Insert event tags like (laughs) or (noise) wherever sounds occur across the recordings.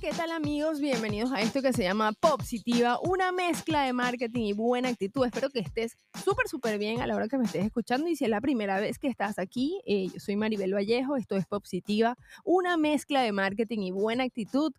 ¿qué tal amigos? Bienvenidos a esto que se llama Positiva, una mezcla de marketing y buena actitud. Espero que estés súper, súper bien a la hora que me estés escuchando y si es la primera vez que estás aquí, eh, yo soy Maribel Vallejo, esto es Positiva, una mezcla de marketing y buena actitud.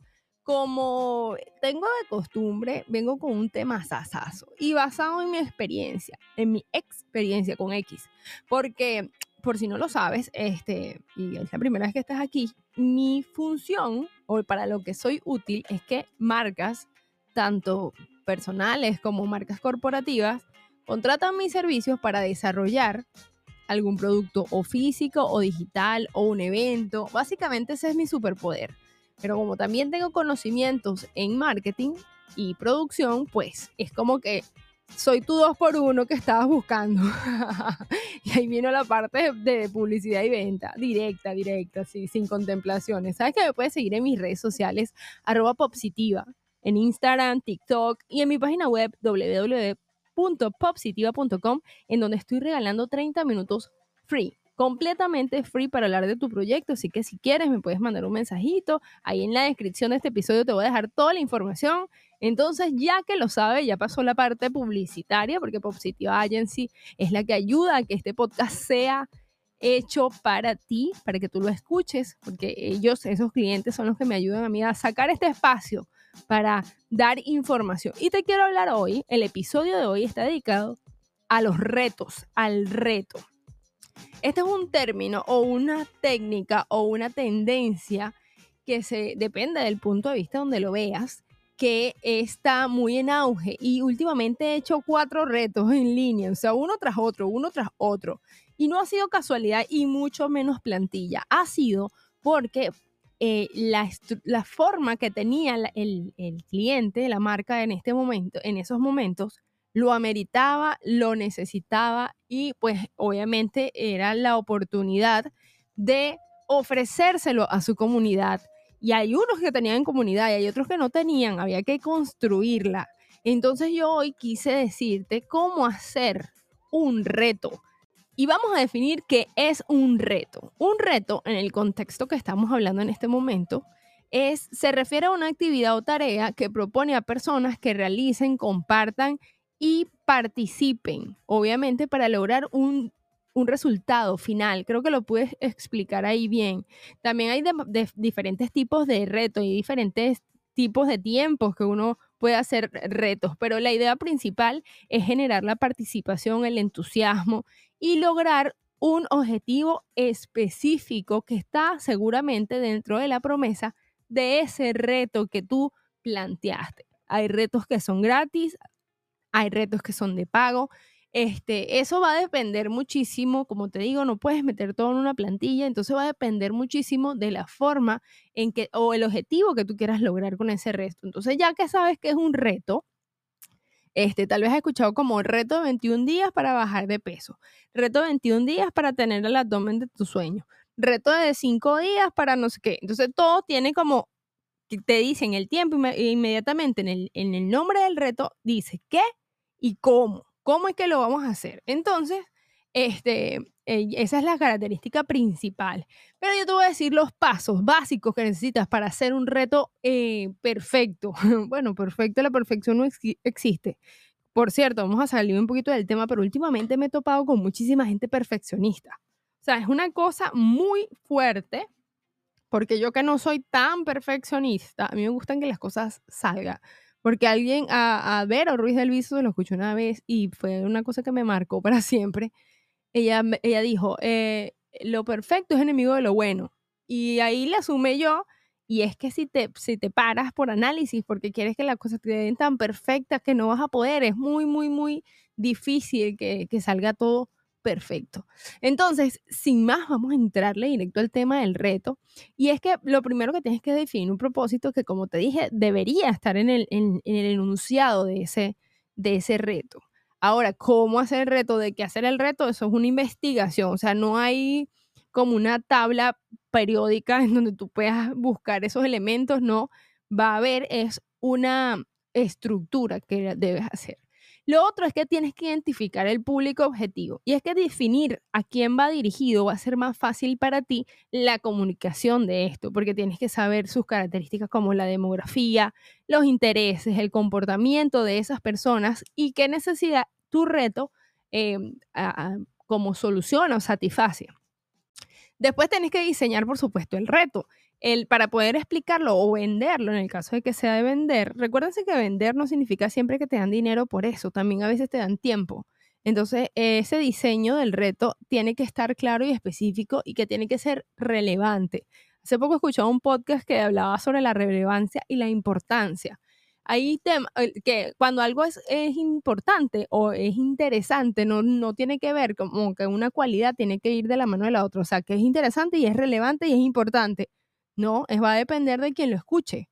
Como tengo de costumbre, vengo con un tema sasazo y basado en mi experiencia, en mi experiencia con X, porque por si no lo sabes, este, y es la primera vez que estás aquí, mi función o para lo que soy útil es que marcas, tanto personales como marcas corporativas, contratan mis servicios para desarrollar algún producto o físico o digital o un evento. Básicamente ese es mi superpoder. Pero como también tengo conocimientos en marketing y producción, pues es como que soy tu dos por uno que estabas buscando. (laughs) y ahí vino la parte de publicidad y venta, directa, directa, sí, sin contemplaciones. Sabes que me puedes seguir en mis redes sociales, arroba popsitiva, en Instagram, TikTok y en mi página web www.popsitiva.com, en donde estoy regalando 30 minutos free completamente free para hablar de tu proyecto, así que si quieres me puedes mandar un mensajito, ahí en la descripción de este episodio te voy a dejar toda la información entonces, ya que lo sabe, ya pasó la parte publicitaria, porque Positiva Agency es la que ayuda a que este podcast sea hecho para ti, para que tú lo escuches, porque ellos, esos clientes, son los que me ayudan a mí a sacar este espacio para dar información. Y te quiero hablar hoy, el episodio de hoy está dedicado a los retos, al reto. Este es un término o una técnica o una tendencia que se depende del punto de vista donde lo veas, que está muy en auge y últimamente he hecho cuatro retos en línea, o sea, uno tras otro, uno tras otro. Y no ha sido casualidad y mucho menos plantilla, ha sido porque eh, la, la, forma que tenía el, el cliente, la marca en este momento, en esos momentos, lo ameritaba, lo necesitaba y pues obviamente era la oportunidad de ofrecérselo a su comunidad y hay unos que tenían comunidad y hay otros que no tenían, había que construirla. Entonces yo hoy quise decirte cómo hacer un reto. Y vamos a definir qué es un reto. Un reto, en el contexto que estamos hablando en este momento, es, se refiere a una actividad o tarea que propone a personas que realicen, compartan y participen, obviamente para lograr un un resultado final. Creo que lo puedes explicar ahí bien. También hay diferentes tipos de retos y diferentes tipos de tiempos que uno puede hacer retos, pero la idea principal es generar la participación, el entusiasmo y lograr un objetivo específico que está seguramente dentro de la promesa de ese reto que tú planteaste. Hay retos que son gratis, hay retos que son de pago este, eso va a depender muchísimo, como te digo, no puedes meter todo en una plantilla, entonces va a depender muchísimo de la forma en que, o el objetivo que tú quieras lograr con ese reto. Entonces, ya que sabes que es un reto, este, tal vez has escuchado como reto de 21 días para bajar de peso, reto de 21 días para tener el abdomen de tu sueño, reto de 5 días para no sé qué. Entonces, todo tiene como, te dicen el tiempo inmediatamente en el, en el nombre del reto, dice qué y cómo. ¿Cómo es que lo vamos a hacer? Entonces, este, eh, esa es la característica principal. Pero yo te voy a decir los pasos básicos que necesitas para hacer un reto eh, perfecto. (laughs) bueno, perfecto, la perfección no existe. Por cierto, vamos a salir un poquito del tema, pero últimamente me he topado con muchísima gente perfeccionista. O sea, es una cosa muy fuerte, porque yo que no soy tan perfeccionista, a mí me gustan que las cosas salgan. Porque alguien, a, a Vero Ruiz del Viso, lo escuchó una vez y fue una cosa que me marcó (laughs) para siempre. Ella, ella dijo, eh, lo perfecto es enemigo de lo bueno. Y ahí le asume yo, y es que si te, si te paras por análisis porque quieres que las cosas te den tan perfectas que no vas a poder, es muy, muy, muy difícil que, que salga todo Perfecto. Entonces, sin más, vamos a entrarle directo al tema del reto. Y es que lo primero que tienes que definir un propósito que, como te dije, debería estar en el, en, el enunciado de ese, de ese reto. Ahora, ¿cómo hacer el reto? ¿De qué hacer el reto? Eso es una investigación. O sea, no hay como una tabla periódica (laughs) en donde tú puedas buscar esos elementos, no. Va a haber es una estructura que debes hacer. Lo otro es que tienes que identificar el público objetivo y es que definir a quién va dirigido va a ser más fácil para ti la comunicación de esto, porque tienes que saber sus características como la demografía, los intereses, el comportamiento de esas personas y qué necesidad tu reto eh, como solución o satisface. Después tenés que diseñar, por supuesto, el reto. El, para poder explicarlo o venderlo, en el caso de que sea de vender, recuérdense que vender no significa siempre que te dan dinero por eso, también a veces te dan tiempo. Entonces, ese diseño del reto tiene que estar claro y específico y que tiene que ser relevante. Hace poco escuchaba un podcast que hablaba sobre la relevancia y la importancia hay temas que cuando algo es, es, importante o es interesante, no, no tiene que ver como que una cualidad tiene que ir de la mano de la otra. O sea, que es interesante y es relevante y es importante. No, es, va a depender de quien lo escuche.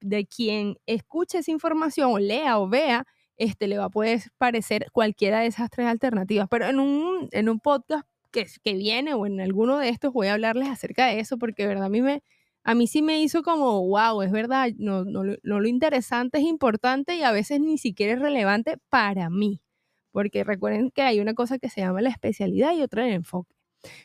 De quien escuche esa información o lea o vea, este, le va a poder parecer cualquiera de esas tres alternativas. Pero en un, en un podcast que, que viene o en alguno de estos voy a hablarles acerca de eso porque verdad a mí me, a mí sí me hizo como, wow, es verdad, no, no, lo interesante es importante y a veces ni siquiera es relevante para mí, porque recuerden que hay una cosa que se llama la especialidad y otra el enfoque.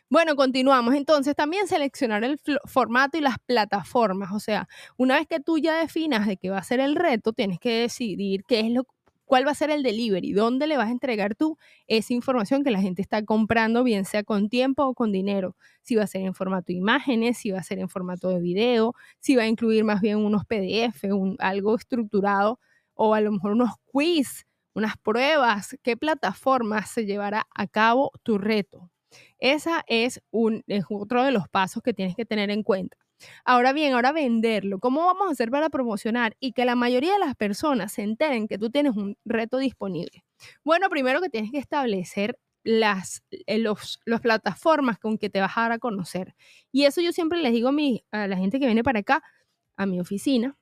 Bueno, continuamos. Entonces, también seleccionar el formato y las plataformas. O sea, una vez que tú ya definas de qué va a ser el reto, tienes que decidir qué es lo, cuál va a ser el delivery, dónde le vas a entregar tú esa información que la gente está comprando, bien sea con tiempo o con dinero. Si va a ser en formato de imágenes, si va a ser en formato de video, si va a incluir más bien unos PDF, algo estructurado o a lo mejor unos quiz, unas pruebas, qué plataforma se llevará a cabo tu reto. Esa es, un, otro de los pasos que tienes que tener en cuenta. Ahora bien, ahora venderlo. ¿Cómo vamos a hacer para promocionar y que la mayoría de las personas se enteren que tú tienes un reto disponible? Bueno, primero que tienes que establecer las, eh, los, plataformas con que te vas a dar a conocer. Y eso yo siempre les digo a, mi, a la gente que viene para acá, a mi oficina,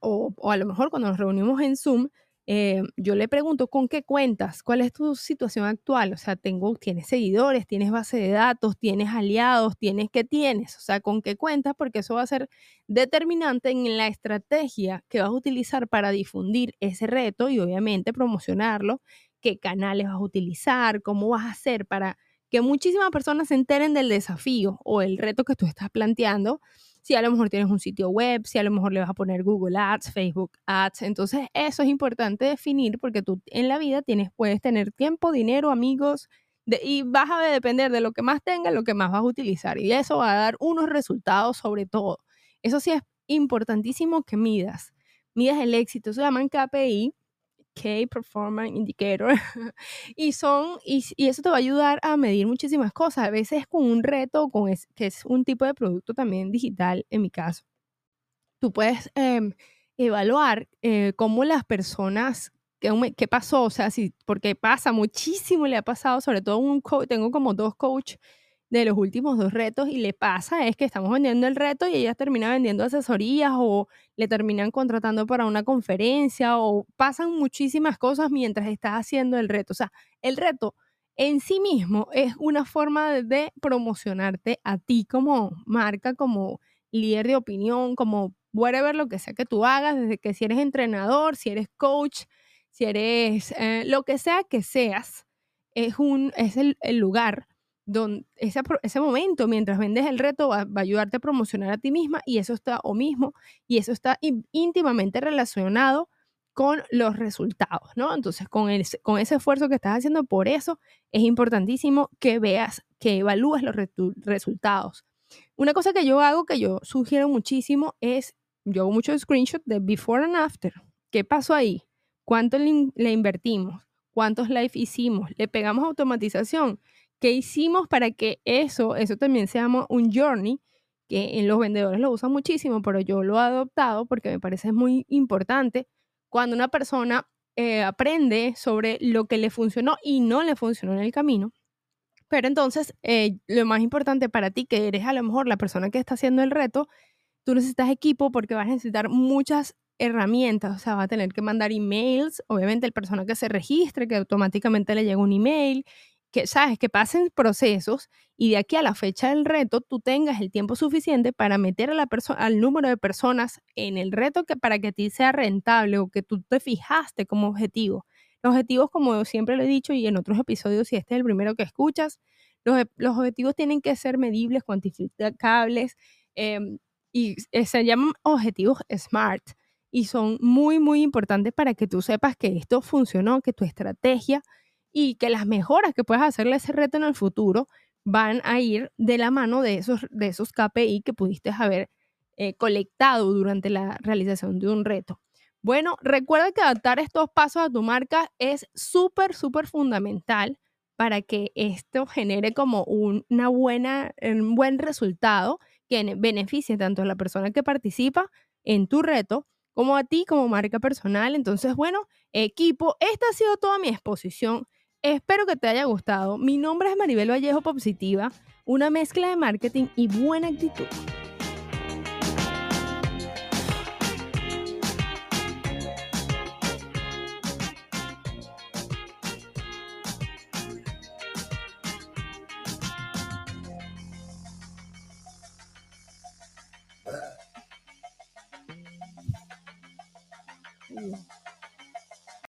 o a lo mejor cuando nos reunimos en Zoom, eh, yo le pregunto, ¿con qué cuentas? ¿Cuál es tu situación actual? O sea, tengo, tienes seguidores, tienes base de datos, tienes aliados, tienes qué tienes, o sea, ¿con qué cuentas? Porque eso va a ser determinante en la estrategia que vas a utilizar para difundir ese reto y obviamente promocionarlo, qué canales vas a utilizar, cómo vas a hacer para que muchísimas personas se enteren del desafío o el reto que tú estás planteando si a lo mejor tienes un sitio web, si a lo mejor le vas a poner Google Ads, Facebook Ads. Entonces, eso es importante definir porque tú en la vida tienes, puedes tener tiempo, dinero, amigos, y vas a depender de lo que más tengas, lo que más vas a utilizar. Y eso va a dar unos resultados sobre todo. Eso sí es importantísimo que midas. Midas el éxito. Se llaman KPI Key Performance Indicator. (laughs) y son, y, eso te va a ayudar a medir muchísimas cosas. A veces con un reto, con que es un tipo de producto también digital, en mi caso. Tú puedes em, evaluar eh, cómo las personas, qué, pasó, o sea, si, porque pasa muchísimo, le ha pasado, sobre todo un tengo como dos coaches de los últimos dos retos y le pasa es que estamos vendiendo el reto y ella termina vendiendo asesorías o le terminan contratando para una conferencia o pasan muchísimas cosas mientras estás haciendo el reto. O sea, el reto en sí mismo es una forma de, promocionarte a ti como marca, como líder de opinión, como whatever lo que sea que tú hagas, desde que si eres entrenador, si eres coach, si eres eh, lo que sea que seas, es, un, es el, el lugar donde ese, ese, momento mientras vendes el reto va, a ayudarte a promocionar a ti misma y eso está o mismo y eso está íntimamente relacionado con los resultados, ¿no? Entonces, con, el, con ese esfuerzo que estás haciendo, por eso es importantísimo que veas, que evalúes los resultados. Una cosa que yo hago, que yo sugiero muchísimo, es, yo hago muchos screenshots de before and after. ¿Qué pasó ahí? ¿Cuánto le, le invertimos? ¿Cuántos live hicimos? ¿Le pegamos automatización? ¿Qué hicimos para que eso, eso también se llama un journey, que en los vendedores lo usan muchísimo, pero yo lo he adoptado porque me parece muy importante cuando una persona eh, aprende sobre lo que le funcionó y no le funcionó en el camino. Pero entonces, eh, lo más importante para ti, que eres a lo mejor la persona que está haciendo el reto, tú necesitas equipo porque vas a necesitar muchas herramientas, o sea, va a tener que mandar emails, obviamente el persona que se registre, que automáticamente le llega un email sabes, que pasen procesos y de aquí a la fecha del reto tú tengas el tiempo suficiente para meter a la al número de personas en el reto que para que a ti sea rentable o que tú te fijaste como objetivo. Los objetivos, como siempre lo he dicho y en otros episodios, si este es el primero que escuchas, los, los objetivos tienen que ser medibles, cuantificables em, y se llaman objetivos SMART y son muy, muy importantes para que tú sepas que esto funcionó, que tu estrategia y que las mejoras que puedas hacerle a ese reto en el futuro van a ir de la mano de esos, de esos KPI que pudiste haber eh, colectado durante la realización de un reto. Bueno, recuerda que adaptar estos pasos a tu marca es súper, súper fundamental para que esto genere como una buena, un buen resultado que beneficie tanto a la persona que participa en tu reto como a ti como marca personal. Entonces, bueno, equipo, esta ha sido toda mi exposición. Espero que te haya gustado. Mi nombre es Maribel Vallejo Positiva, una mezcla de marketing y buena actitud.